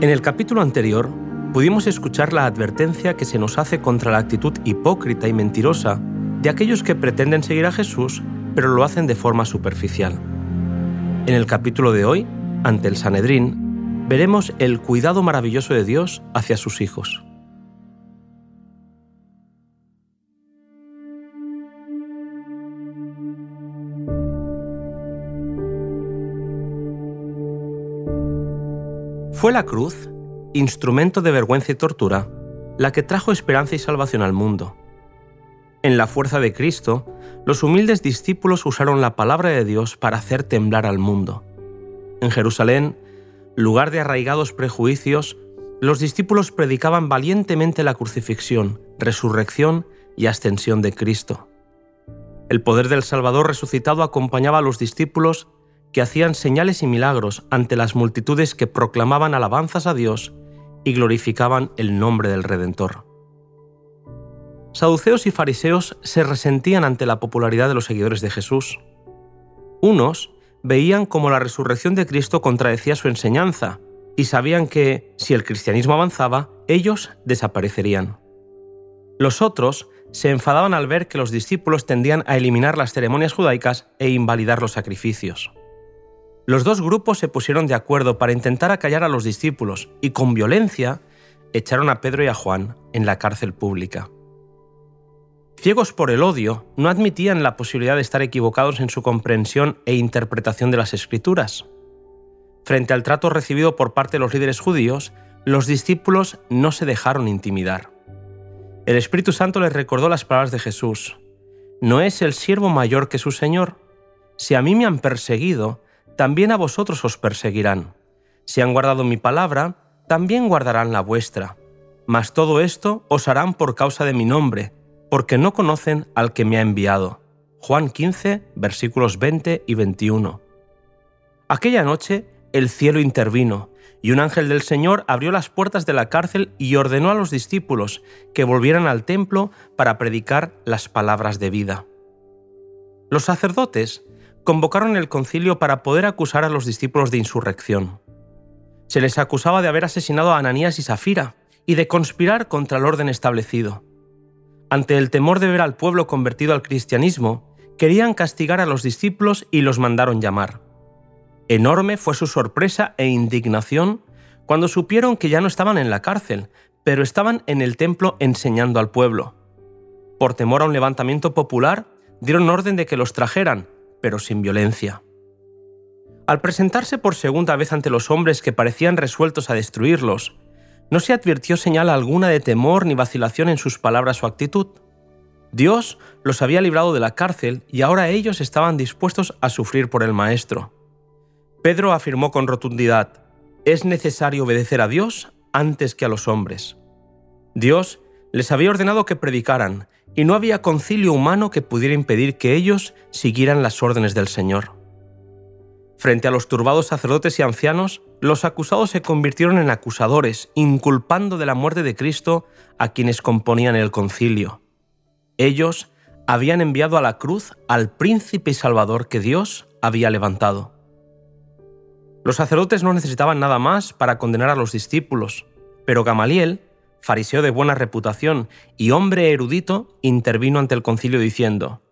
En el capítulo anterior pudimos escuchar la advertencia que se nos hace contra la actitud hipócrita y mentirosa de aquellos que pretenden seguir a Jesús, pero lo hacen de forma superficial. En el capítulo de hoy, ante el Sanedrín, veremos el cuidado maravilloso de Dios hacia sus hijos. Fue la cruz, instrumento de vergüenza y tortura, la que trajo esperanza y salvación al mundo. En la fuerza de Cristo, los humildes discípulos usaron la palabra de Dios para hacer temblar al mundo. En Jerusalén, lugar de arraigados prejuicios, los discípulos predicaban valientemente la crucifixión, resurrección y ascensión de Cristo. El poder del Salvador resucitado acompañaba a los discípulos que hacían señales y milagros ante las multitudes que proclamaban alabanzas a Dios y glorificaban el nombre del Redentor. Saduceos y fariseos se resentían ante la popularidad de los seguidores de Jesús. Unos veían como la resurrección de Cristo contradecía su enseñanza y sabían que, si el cristianismo avanzaba, ellos desaparecerían. Los otros se enfadaban al ver que los discípulos tendían a eliminar las ceremonias judaicas e invalidar los sacrificios. Los dos grupos se pusieron de acuerdo para intentar acallar a los discípulos y con violencia echaron a Pedro y a Juan en la cárcel pública. Ciegos por el odio, no admitían la posibilidad de estar equivocados en su comprensión e interpretación de las escrituras. Frente al trato recibido por parte de los líderes judíos, los discípulos no se dejaron intimidar. El Espíritu Santo les recordó las palabras de Jesús. ¿No es el siervo mayor que su Señor? Si a mí me han perseguido, también a vosotros os perseguirán. Si han guardado mi palabra, también guardarán la vuestra. Mas todo esto os harán por causa de mi nombre, porque no conocen al que me ha enviado. Juan 15, versículos 20 y 21. Aquella noche el cielo intervino, y un ángel del Señor abrió las puertas de la cárcel y ordenó a los discípulos que volvieran al templo para predicar las palabras de vida. Los sacerdotes convocaron el concilio para poder acusar a los discípulos de insurrección. Se les acusaba de haber asesinado a Ananías y Safira y de conspirar contra el orden establecido. Ante el temor de ver al pueblo convertido al cristianismo, querían castigar a los discípulos y los mandaron llamar. Enorme fue su sorpresa e indignación cuando supieron que ya no estaban en la cárcel, pero estaban en el templo enseñando al pueblo. Por temor a un levantamiento popular, dieron orden de que los trajeran, pero sin violencia. Al presentarse por segunda vez ante los hombres que parecían resueltos a destruirlos, no se advirtió señal alguna de temor ni vacilación en sus palabras o actitud. Dios los había librado de la cárcel y ahora ellos estaban dispuestos a sufrir por el Maestro. Pedro afirmó con rotundidad, es necesario obedecer a Dios antes que a los hombres. Dios les había ordenado que predicaran y no había concilio humano que pudiera impedir que ellos siguieran las órdenes del Señor. Frente a los turbados sacerdotes y ancianos, los acusados se convirtieron en acusadores, inculpando de la muerte de Cristo a quienes componían el concilio. Ellos habían enviado a la cruz al príncipe y salvador que Dios había levantado. Los sacerdotes no necesitaban nada más para condenar a los discípulos, pero Gamaliel fariseo de buena reputación y hombre erudito, intervino ante el concilio diciendo,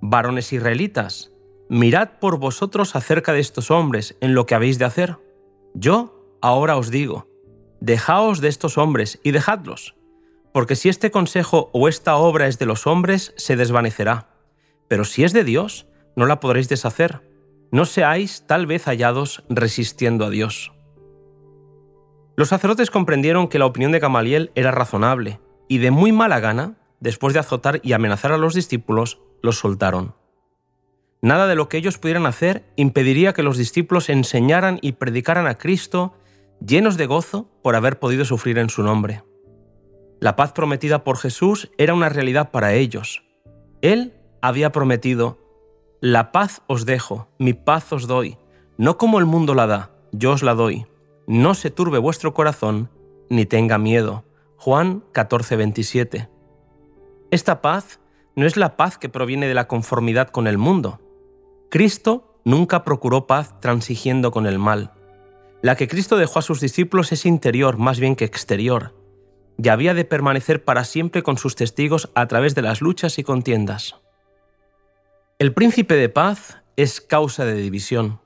Varones israelitas, mirad por vosotros acerca de estos hombres en lo que habéis de hacer. Yo ahora os digo, dejaos de estos hombres y dejadlos, porque si este consejo o esta obra es de los hombres, se desvanecerá, pero si es de Dios, no la podréis deshacer. No seáis tal vez hallados resistiendo a Dios. Los sacerdotes comprendieron que la opinión de Gamaliel era razonable, y de muy mala gana, después de azotar y amenazar a los discípulos, los soltaron. Nada de lo que ellos pudieran hacer impediría que los discípulos enseñaran y predicaran a Cristo llenos de gozo por haber podido sufrir en su nombre. La paz prometida por Jesús era una realidad para ellos. Él había prometido, La paz os dejo, mi paz os doy, no como el mundo la da, yo os la doy no se turbe vuestro corazón, ni tenga miedo. Juan 14:27. Esta paz no es la paz que proviene de la conformidad con el mundo. Cristo nunca procuró paz transigiendo con el mal. La que Cristo dejó a sus discípulos es interior más bien que exterior, y había de permanecer para siempre con sus testigos a través de las luchas y contiendas. El príncipe de paz es causa de división.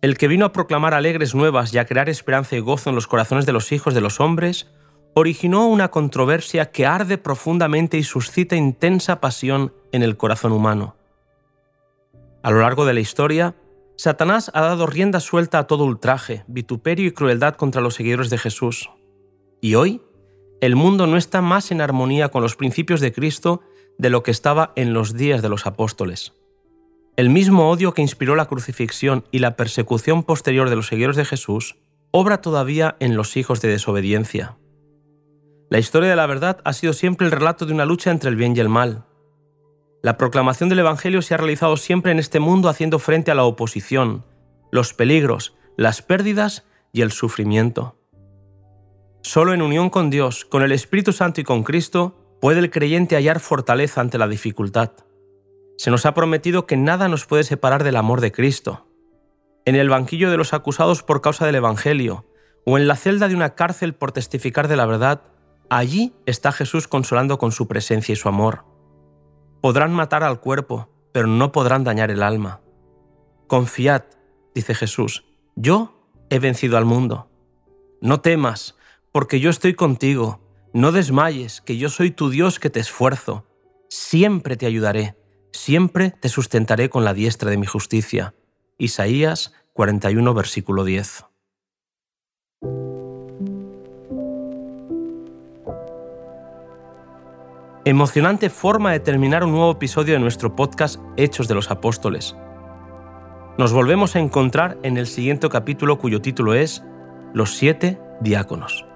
El que vino a proclamar alegres nuevas y a crear esperanza y gozo en los corazones de los hijos de los hombres, originó una controversia que arde profundamente y suscita intensa pasión en el corazón humano. A lo largo de la historia, Satanás ha dado rienda suelta a todo ultraje, vituperio y crueldad contra los seguidores de Jesús. Y hoy, el mundo no está más en armonía con los principios de Cristo de lo que estaba en los días de los apóstoles. El mismo odio que inspiró la crucifixión y la persecución posterior de los seguidores de Jesús obra todavía en los hijos de desobediencia. La historia de la verdad ha sido siempre el relato de una lucha entre el bien y el mal. La proclamación del Evangelio se ha realizado siempre en este mundo haciendo frente a la oposición, los peligros, las pérdidas y el sufrimiento. Solo en unión con Dios, con el Espíritu Santo y con Cristo, puede el creyente hallar fortaleza ante la dificultad. Se nos ha prometido que nada nos puede separar del amor de Cristo. En el banquillo de los acusados por causa del Evangelio, o en la celda de una cárcel por testificar de la verdad, allí está Jesús consolando con su presencia y su amor. Podrán matar al cuerpo, pero no podrán dañar el alma. Confiad, dice Jesús, yo he vencido al mundo. No temas, porque yo estoy contigo. No desmayes, que yo soy tu Dios que te esfuerzo. Siempre te ayudaré, siempre te sustentaré con la diestra de mi justicia. Isaías 41, versículo 10. Emocionante forma de terminar un nuevo episodio de nuestro podcast Hechos de los Apóstoles. Nos volvemos a encontrar en el siguiente capítulo cuyo título es Los siete diáconos.